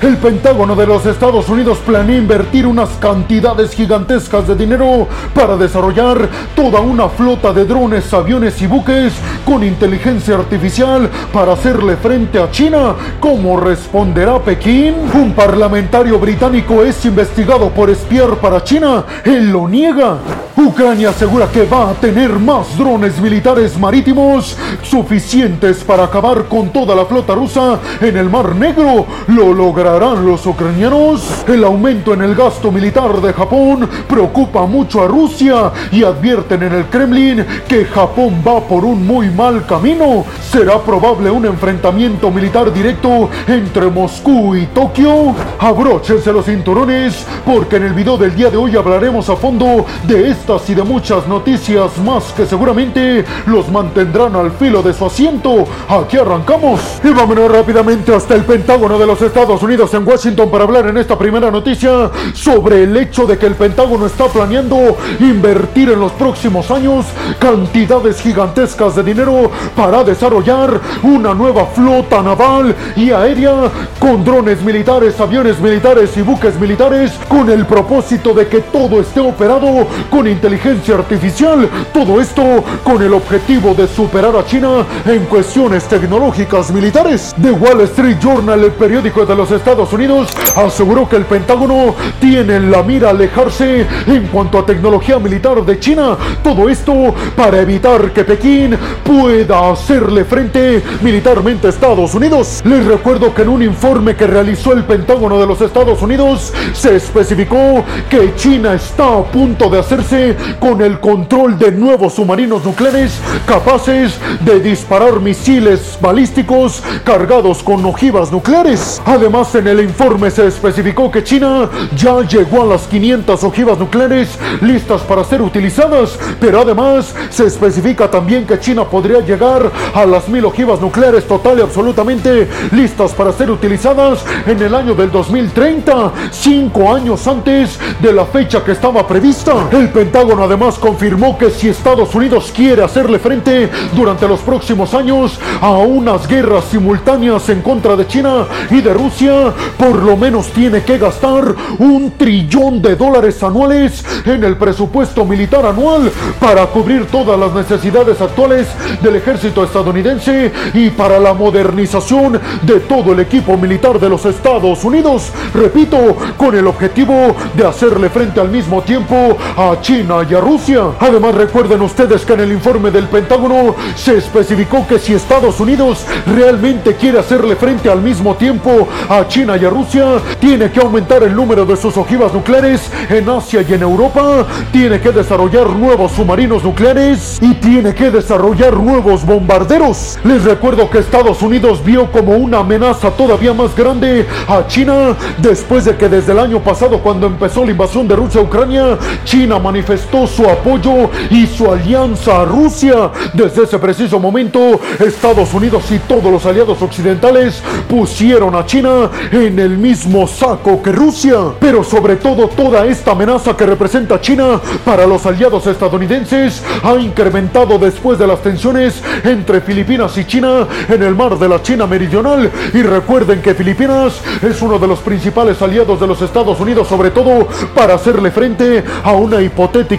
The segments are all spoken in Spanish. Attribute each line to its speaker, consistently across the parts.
Speaker 1: El Pentágono de los Estados Unidos planea invertir unas cantidades gigantescas de dinero para desarrollar toda una flota de drones, aviones y buques con inteligencia artificial para hacerle frente a China. ¿Cómo responderá Pekín? Un parlamentario británico es investigado por espiar para China. Él lo niega. Ucrania asegura que va a tener más drones militares marítimos suficientes para acabar con toda la flota rusa en el Mar Negro. ¿Lo lograrán los ucranianos? El aumento en el gasto militar de Japón preocupa mucho a Rusia y advierten en el Kremlin que Japón va por un muy mal camino. ¿Será probable un enfrentamiento militar directo entre Moscú y Tokio? Abróchense los cinturones porque en el video del día de hoy hablaremos a fondo de estas y de muchas noticias más que seguramente los mantendrán al filo de su asiento. Aquí arrancamos y vámonos rápidamente hasta el Pentágono de los Estados Unidos en Washington para hablar en esta primera noticia sobre el hecho de que el Pentágono está planeando invertir en los próximos años cantidades gigantescas de dinero para desarrollar una nueva flota naval y aérea con drones militares, aviones militares y buques militares con el propósito de que todo esté operado con inteligencia artificial. Todo esto con el objetivo de superar a China en cuestiones tecnológicas militares. The Wall Street Journal, el periódico de los Estados Unidos, aseguró que el Pentágono tiene en la mira alejarse en cuanto a tecnología militar de China. Todo esto para evitar que Pekín pueda hacerle frente militarmente a Estados Unidos. Les recuerdo que en un informe que realizó el Pentágono de los Estados Unidos se especificó que China está a punto de hacerse con el control de nuevos submarinos nucleares capaces de disparar misiles balísticos cargados con ojivas nucleares. Además, en el informe se especificó que China ya llegó a las 500 ojivas nucleares listas para ser utilizadas, pero además se especifica también que China podría llegar a las mil ojivas nucleares total y absolutamente listas para ser utilizadas en el año del 2030, cinco años antes de la fecha que estaba prevista. El Pentágono además confirmó que si Estados Unidos quiere hacerle frente durante los próximos años a unas guerras simultáneas en contra de China y de Rusia, por lo menos tiene que gastar un trillón de dólares anuales en el presupuesto militar anual para cubrir todas las necesidades actuales del ejército estadounidense y para la modernización de todo el equipo militar de los Estados Unidos. Repito, con el objetivo de hacerle frente al mismo tiempo a China y a Rusia. Además recuerden ustedes que en el informe del Pentágono se especificó que si Estados Unidos realmente quiere hacerle frente al mismo tiempo a China y a Rusia, tiene que aumentar el número de sus ojivas nucleares en Asia y en Europa, tiene que desarrollar nuevos submarinos nucleares y tiene que desarrollar nuevos bombarderos. Les recuerdo que Estados Unidos vio como una amenaza todavía más grande a China después de que desde el año pasado cuando empezó la invasión de Rusia a Ucrania, China manifestó su apoyo y su alianza a Rusia. Desde ese preciso momento, Estados Unidos y todos los aliados occidentales pusieron a China en el mismo saco que Rusia. Pero sobre todo, toda esta amenaza que representa China para los aliados estadounidenses ha incrementado después de las tensiones entre Filipinas y China en el mar de la China Meridional. Y recuerden que Filipinas es uno de los principales aliados de los Estados Unidos, sobre todo para hacerle frente a una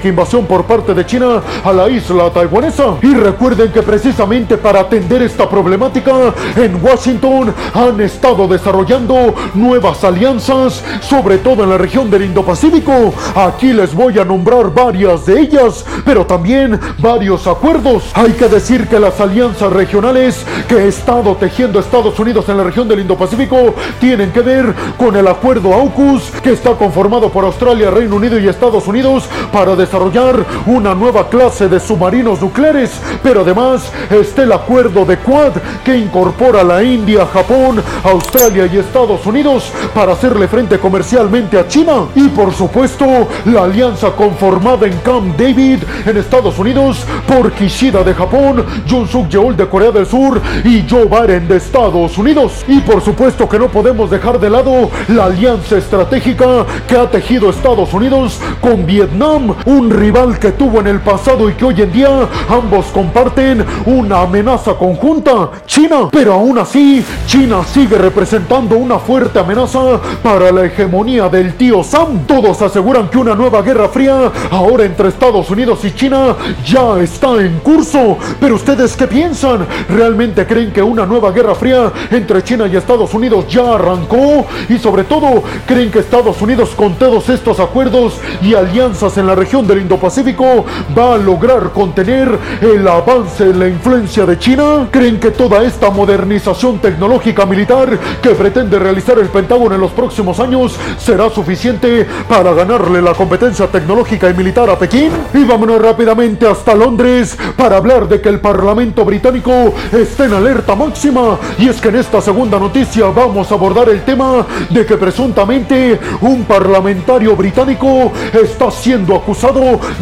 Speaker 1: invasión por parte de China a la isla taiwanesa. Y recuerden que precisamente para atender esta problemática en Washington han estado desarrollando nuevas alianzas, sobre todo en la región del Indo-Pacífico. Aquí les voy a nombrar varias de ellas, pero también varios acuerdos. Hay que decir que las alianzas regionales que ha estado tejiendo Estados Unidos en la región del Indo-Pacífico tienen que ver con el acuerdo AUKUS que está conformado por Australia, Reino Unido y Estados Unidos para desarrollar una nueva clase de submarinos nucleares, pero además está el acuerdo de Quad que incorpora a la India, Japón, Australia y Estados Unidos para hacerle frente comercialmente a China. Y por supuesto, la alianza conformada en Camp David en Estados Unidos por Kishida de Japón, Jun Suk Yeol de Corea del Sur y Joe Biden de Estados Unidos. Y por supuesto que no podemos dejar de lado la alianza estratégica que ha tejido Estados Unidos con Vietnam un rival que tuvo en el pasado y que hoy en día ambos comparten una amenaza conjunta, China. Pero aún así, China sigue representando una fuerte amenaza para la hegemonía del tío Sam. Todos aseguran que una nueva guerra fría ahora entre Estados Unidos y China ya está en curso. Pero ustedes qué piensan? ¿Realmente creen que una nueva guerra fría entre China y Estados Unidos ya arrancó? Y sobre todo, ¿creen que Estados Unidos con todos estos acuerdos y alianzas en la región del Indo-Pacífico va a lograr contener el avance en la influencia de China? ¿Creen que toda esta modernización tecnológica militar que pretende realizar el Pentágono en los próximos años será suficiente para ganarle la competencia tecnológica y militar a Pekín? Y vámonos rápidamente hasta Londres para hablar de que el Parlamento británico está en alerta máxima. Y es que en esta segunda noticia vamos a abordar el tema de que presuntamente un parlamentario británico está siendo acusado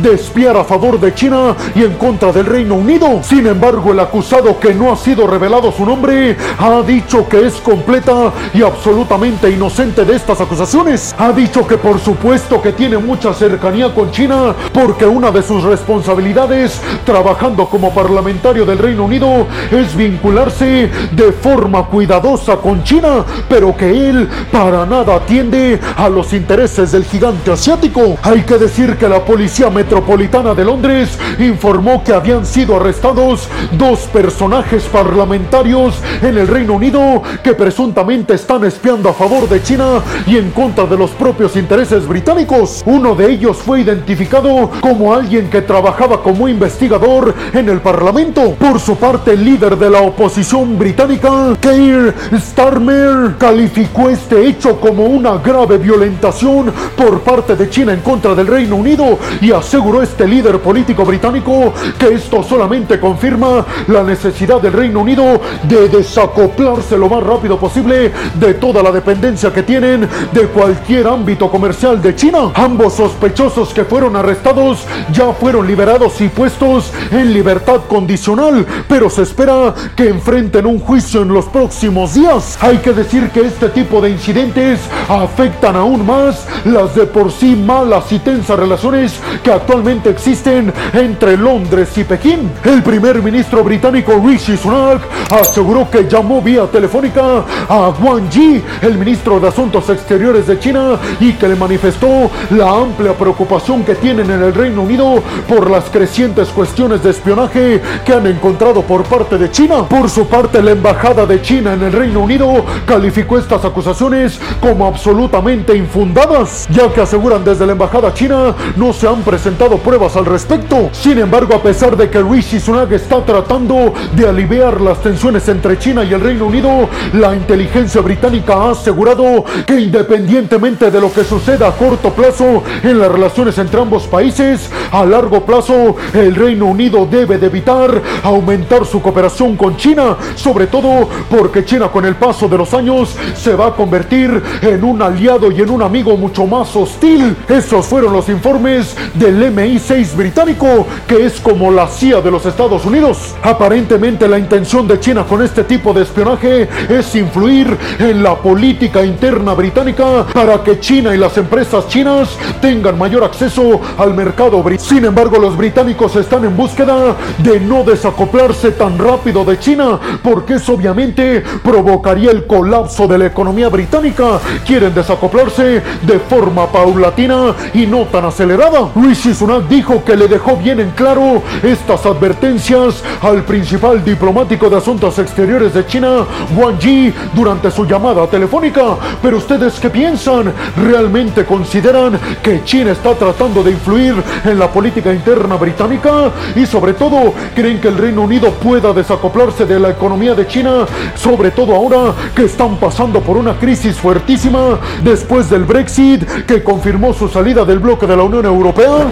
Speaker 1: de espiar a favor de China y en contra del Reino Unido. Sin embargo, el acusado que no ha sido revelado su nombre ha dicho que es completa y absolutamente inocente de estas acusaciones. Ha dicho que por supuesto que tiene mucha cercanía con China porque una de sus responsabilidades trabajando como parlamentario del Reino Unido es vincularse de forma cuidadosa con China, pero que él para nada atiende a los intereses del gigante asiático. Hay que decir que la Policía Metropolitana de Londres informó que habían sido arrestados dos personajes parlamentarios en el Reino Unido que presuntamente están espiando a favor de China y en contra de los propios intereses británicos. Uno de ellos fue identificado como alguien que trabajaba como investigador en el Parlamento. Por su parte, el líder de la oposición británica, Keir Starmer, calificó este hecho como una grave violentación por parte de China en contra del Reino Unido y aseguró este líder político británico que esto solamente confirma la necesidad del Reino Unido de desacoplarse lo más rápido posible de toda la dependencia que tienen de cualquier ámbito comercial de China. Ambos sospechosos que fueron arrestados ya fueron liberados y puestos en libertad condicional, pero se espera que enfrenten un juicio en los próximos días. Hay que decir que este tipo de incidentes afectan aún más las de por sí malas y tensas relaciones que actualmente existen entre Londres y Pekín. El primer ministro británico Rishi Sunak aseguró que llamó vía telefónica a Wang Yi, el ministro de Asuntos Exteriores de China, y que le manifestó la amplia preocupación que tienen en el Reino Unido por las crecientes cuestiones de espionaje que han encontrado por parte de China. Por su parte, la Embajada de China en el Reino Unido calificó estas acusaciones como absolutamente infundadas, ya que aseguran desde la Embajada China no se han presentado pruebas al respecto. Sin embargo, a pesar de que Rishi Sunak está tratando de aliviar las tensiones entre China y el Reino Unido, la inteligencia británica ha asegurado que independientemente de lo que suceda a corto plazo en las relaciones entre ambos países, a largo plazo el Reino Unido debe de evitar aumentar su cooperación con China, sobre todo porque China con el paso de los años se va a convertir en un aliado y en un amigo mucho más hostil. Esos fueron los informes del MI6 británico, que es como la CIA de los Estados Unidos. Aparentemente la intención de China con este tipo de espionaje es influir en la política interna británica para que China y las empresas chinas tengan mayor acceso al mercado británico. Sin embargo, los británicos están en búsqueda de no desacoplarse tan rápido de China, porque eso obviamente provocaría el colapso de la economía británica. Quieren desacoplarse de forma paulatina y no tan acelerada. Rishi Sunak dijo que le dejó bien en claro estas advertencias al principal diplomático de asuntos exteriores de China, Wang Yi, durante su llamada telefónica. Pero ustedes qué piensan? ¿Realmente consideran que China está tratando de influir en la política interna británica? Y sobre todo, ¿creen que el Reino Unido pueda desacoplarse de la economía de China? Sobre todo ahora que están pasando por una crisis fuertísima después del Brexit que confirmó su salida del bloque de la Unión Europea.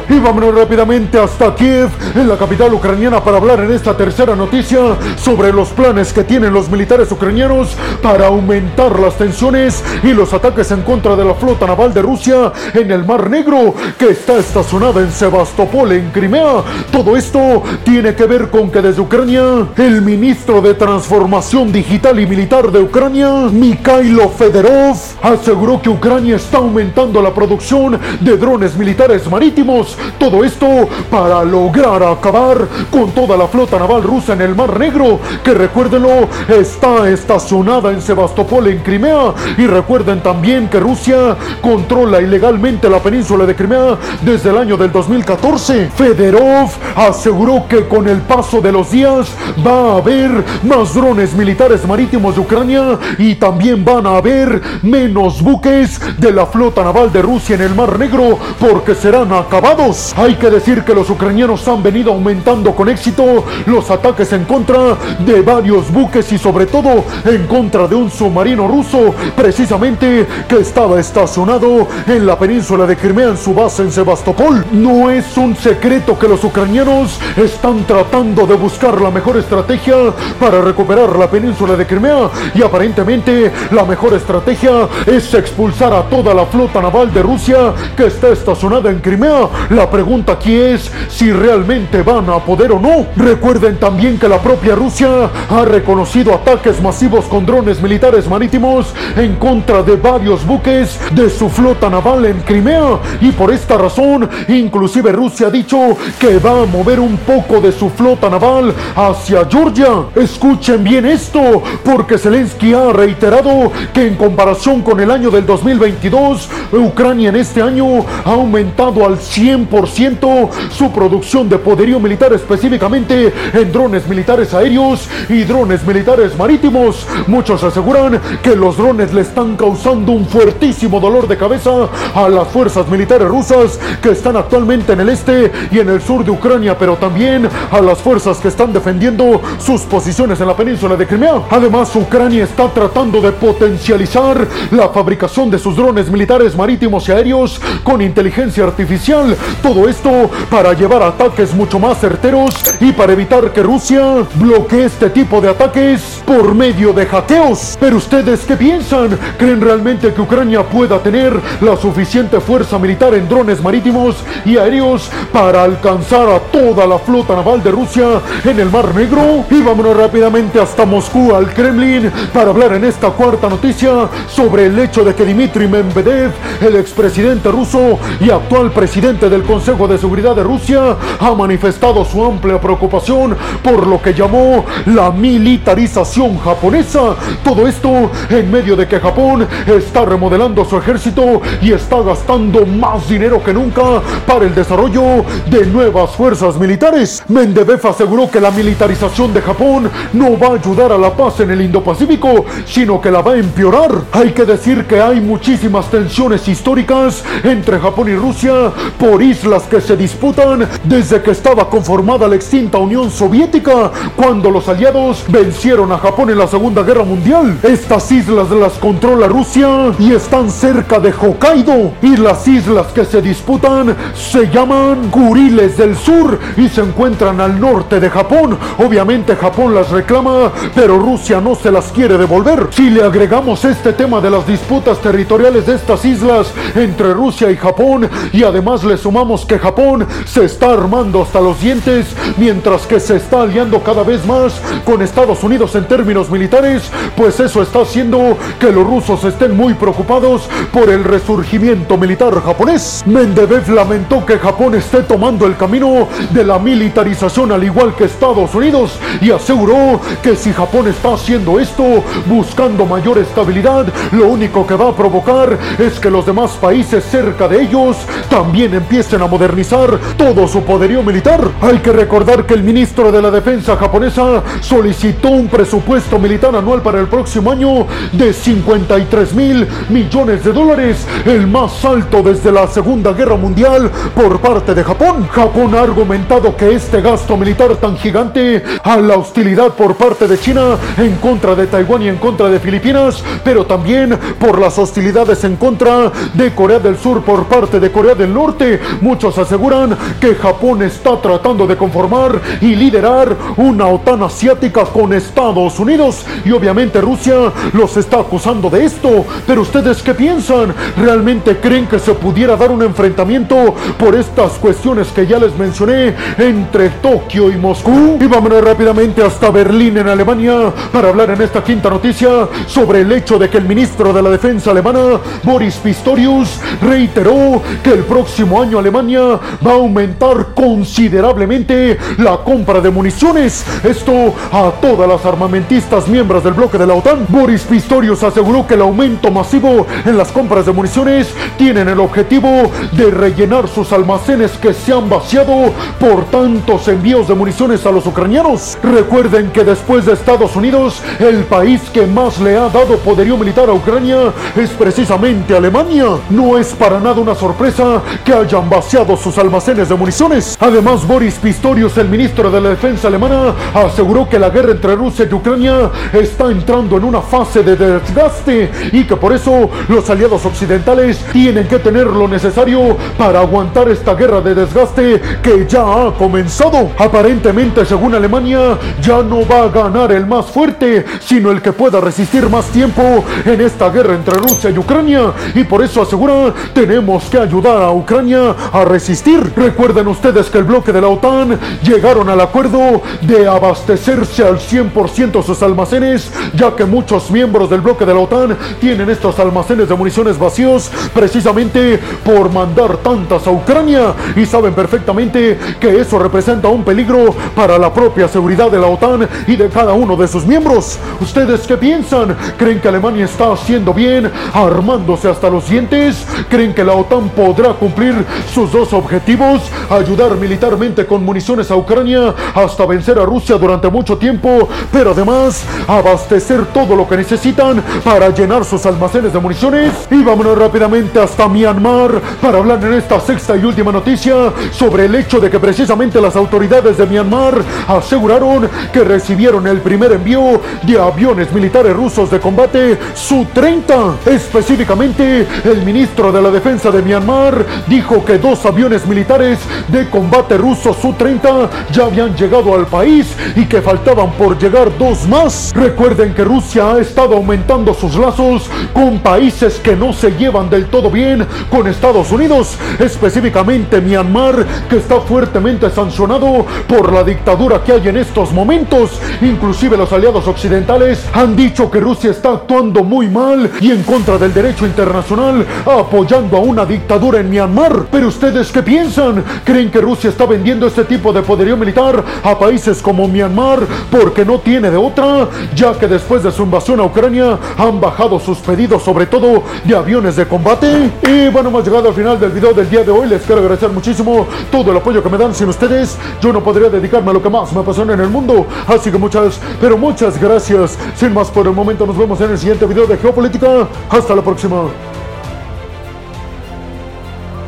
Speaker 1: Y vámonos rápidamente hasta Kiev, en la capital ucraniana, para hablar en esta tercera noticia sobre los planes que tienen los militares ucranianos para aumentar las tensiones y los ataques en contra de la flota naval de Rusia en el Mar Negro, que está estacionada en Sebastopol, en Crimea. Todo esto tiene que ver con que desde Ucrania, el ministro de Transformación Digital y Militar de Ucrania, Mikhailo Federov, aseguró que Ucrania está aumentando la producción de drones militares marítimos. Todo esto para lograr acabar con toda la flota naval rusa en el Mar Negro, que recuérdenlo, está estacionada en Sebastopol, en Crimea. Y recuerden también que Rusia controla ilegalmente la península de Crimea desde el año del 2014. Federov aseguró que con el paso de los días va a haber más drones militares marítimos de Ucrania y también van a haber menos buques de la flota naval de Rusia en el Mar Negro porque serán acabados. Hay que decir que los ucranianos han venido aumentando con éxito los ataques en contra de varios buques y sobre todo en contra de un submarino ruso precisamente que estaba estacionado en la península de Crimea en su base en Sebastopol. No es un secreto que los ucranianos están tratando de buscar la mejor estrategia para recuperar la península de Crimea y aparentemente la mejor estrategia es expulsar a toda la flota naval de Rusia que está estacionada en Crimea. La pregunta aquí es si realmente van a poder o no. Recuerden también que la propia Rusia ha reconocido ataques masivos con drones militares marítimos en contra de varios buques de su flota naval en Crimea y por esta razón inclusive Rusia ha dicho que va a mover un poco de su flota naval hacia Georgia. Escuchen bien esto porque Zelensky ha reiterado que en comparación con el año del 2022 Ucrania en este año ha aumentado al 100% su producción de poderío militar específicamente en drones militares aéreos y drones militares marítimos. Muchos aseguran que los drones le están causando un fuertísimo dolor de cabeza a las fuerzas militares rusas que están actualmente en el este y en el sur de Ucrania, pero también a las fuerzas que están defendiendo sus posiciones en la península de Crimea. Además, Ucrania está tratando de potencializar la fabricación de sus drones militares marítimos y aéreos con inteligencia artificial. Todo esto para llevar ataques mucho más certeros y para evitar que Rusia bloquee este tipo de ataques por medio de hackeos. Pero ustedes qué piensan? ¿Creen realmente que Ucrania pueda tener la suficiente fuerza militar en drones marítimos y aéreos para alcanzar a toda la flota naval de Rusia en el Mar Negro? Y vámonos rápidamente hasta Moscú, al Kremlin, para hablar en esta cuarta noticia sobre el hecho de que Dmitry Medvedev, el expresidente ruso y actual presidente del Consejo de Seguridad de Rusia, ha manifestado su amplia preocupación por lo que llamó la militarización japonesa. Todo esto en medio de que Japón está remodelando su ejército y está gastando más dinero que nunca para el desarrollo de nuevas fuerzas militares. Mendebev aseguró que la militarización de Japón no va a ayudar a la paz en el Indo-Pacífico, sino que la va a empeorar. Hay que decir que hay muchísimas tensiones históricas entre Japón y Rusia por islas que se disputan desde que estaba conformada la extinta Unión Soviética, cuando los aliados vencieron a Japón en la Segunda Guerra Mundial. Estas islas las controla Rusia y están cerca de Hokkaido. Y las islas que se disputan se llaman Kuriles del Sur y se encuentran al norte de Japón. Obviamente Japón las reclama, pero Rusia no se las quiere devolver. Si le agregamos este tema de las disputas territoriales de estas islas entre Rusia y Japón y además le sumamos que Japón se está armando hasta los dientes mientras que se está aliando cada vez más con Estados Unidos en términos militares, pues eso está haciendo que los rusos estén muy preocupados por el resurgimiento militar japonés. Mendebev lamentó que Japón esté tomando el camino de la militarización al igual que Estados Unidos y aseguró que si Japón está haciendo esto buscando mayor estabilidad, lo único que va a provocar es que los demás países cerca de ellos también empiecen a modernizar todo su poderío militar. Hay que recordar que el ministro de la Defensa japonesa solicitó un presupuesto militar anual para el próximo año de 53 mil millones de dólares, el más alto desde la Segunda Guerra Mundial por parte de Japón. Japón ha argumentado que este gasto militar tan gigante a la hostilidad por parte de China en contra de Taiwán y en contra de Filipinas, pero también por las hostilidades en contra de Corea del Sur por parte de Corea del Norte. Muchos aseguran que Japón está tratando de conformar y liderar una OTAN asiática con Estados Unidos y obviamente Rusia los está acusando de esto. Pero ustedes qué piensan? ¿Realmente creen que se pudiera dar un enfrentamiento por estas cuestiones que ya les mencioné entre Tokio y Moscú? Y vámonos rápidamente hasta Berlín en Alemania para hablar en esta quinta noticia sobre el hecho de que el ministro de la defensa alemana, Boris Pistorius, reiteró que el próximo año Alemania va a aumentar considerablemente la compra de municiones. Esto a todas las armamentistas miembros del bloque de la OTAN. Boris Pistorius aseguró que el aumento masivo en las compras de municiones tienen el objetivo de rellenar sus almacenes que se han vaciado por tantos envíos de municiones a los ucranianos. Recuerden que después de Estados Unidos, el país que más le ha dado poderío militar a Ucrania es precisamente Alemania. No es para nada una sorpresa que hayan vaciado sus almacenes de municiones. Además, Boris Pistorius, el ministro de la Defensa alemana, aseguró que la guerra entre Rusia y Ucrania está entrando en una fase de desgaste y que por eso los aliados occidentales tienen que tener lo necesario para aguantar esta guerra de desgaste que ya ha comenzado. Aparentemente, según Alemania, ya no va a ganar el más fuerte, sino el que pueda resistir más tiempo en esta guerra entre Rusia y Ucrania. Y por eso asegura, tenemos que ayudar a Ucrania a resistir. Recuerden ustedes que el bloque de la OTAN llegaron al acuerdo de abastecerse al 100% sus almacenes, ya que muchos miembros del bloque de la OTAN tienen estos almacenes de municiones vacíos precisamente por mandar tantas a Ucrania y saben perfectamente que eso representa un peligro para la propia seguridad de la OTAN y de cada uno de sus miembros. ¿Ustedes qué piensan? ¿Creen que Alemania está haciendo bien armándose hasta los dientes? ¿Creen que la OTAN podrá cumplir sus dos objetivos? Ayudar militarmente con municiones a Ucrania hasta vencer a Rusia durante mucho tiempo, pero además abastecer todo lo que necesitan para llenar sus almacenes de municiones. Y vámonos rápidamente hasta Myanmar para hablar en esta sexta y última noticia sobre el hecho de que precisamente las autoridades de Myanmar aseguraron que recibieron el primer envío de aviones militares rusos de combate Su-30. Específicamente, el ministro de la Defensa de Myanmar dijo que dos aviones militares de combate rusos Su-30 ya habían llegado al país y que faltaban por llegar dos más. Recuerden que Rusia ha estado aumentando sus lazos con países que no se llevan del todo bien con Estados Unidos, específicamente Myanmar, que está fuertemente sancionado por la dictadura que hay en estos momentos. Inclusive los aliados occidentales han dicho que Rusia está actuando muy mal y en contra del derecho internacional, apoyando a una dictadura en Myanmar. Pero ustedes qué piensan? ¿Creen que Rusia está vendiendo este tipo de poderío militar a países como Myanmar porque no tiene de otra? Ya que después de su invasión a Ucrania han bajado sus pedidos sobre todo de aviones de combate. Y bueno, hemos llegado al final del video del día de hoy. Les quiero agradecer muchísimo todo el apoyo que me dan. Sin ustedes, yo no podría dedicarme a lo que más me apasiona en el mundo. Así que muchas, pero muchas gracias. Sin más por el momento, nos vemos en el siguiente video de Geopolítica. Hasta la próxima.